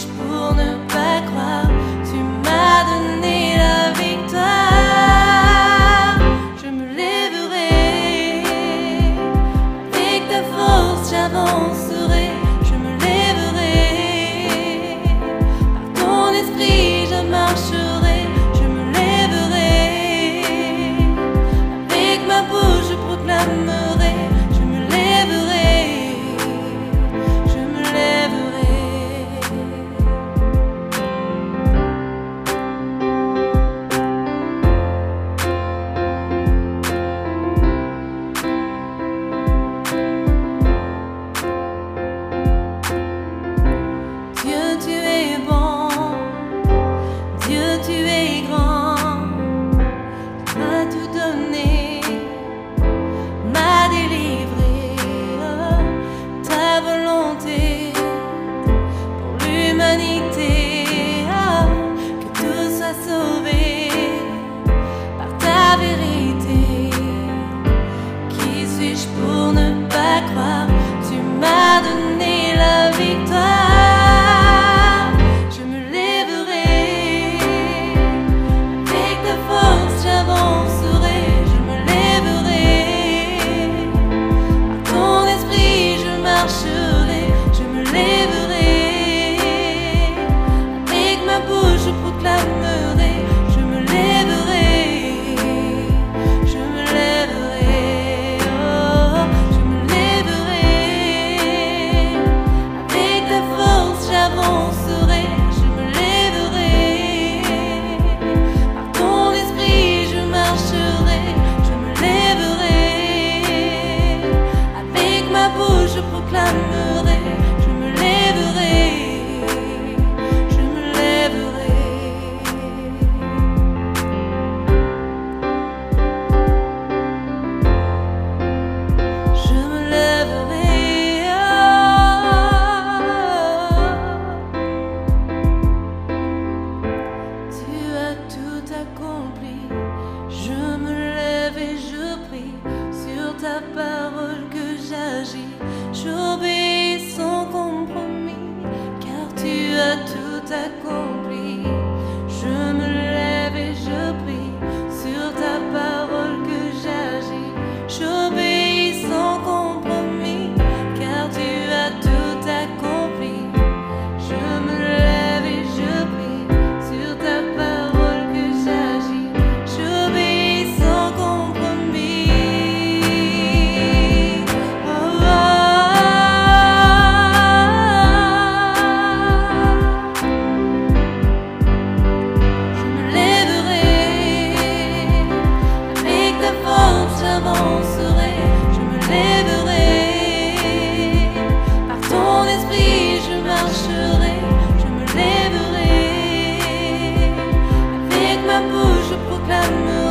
Spur. victoire. on serait Je me lèverai avec ma bouche, je proclamerai.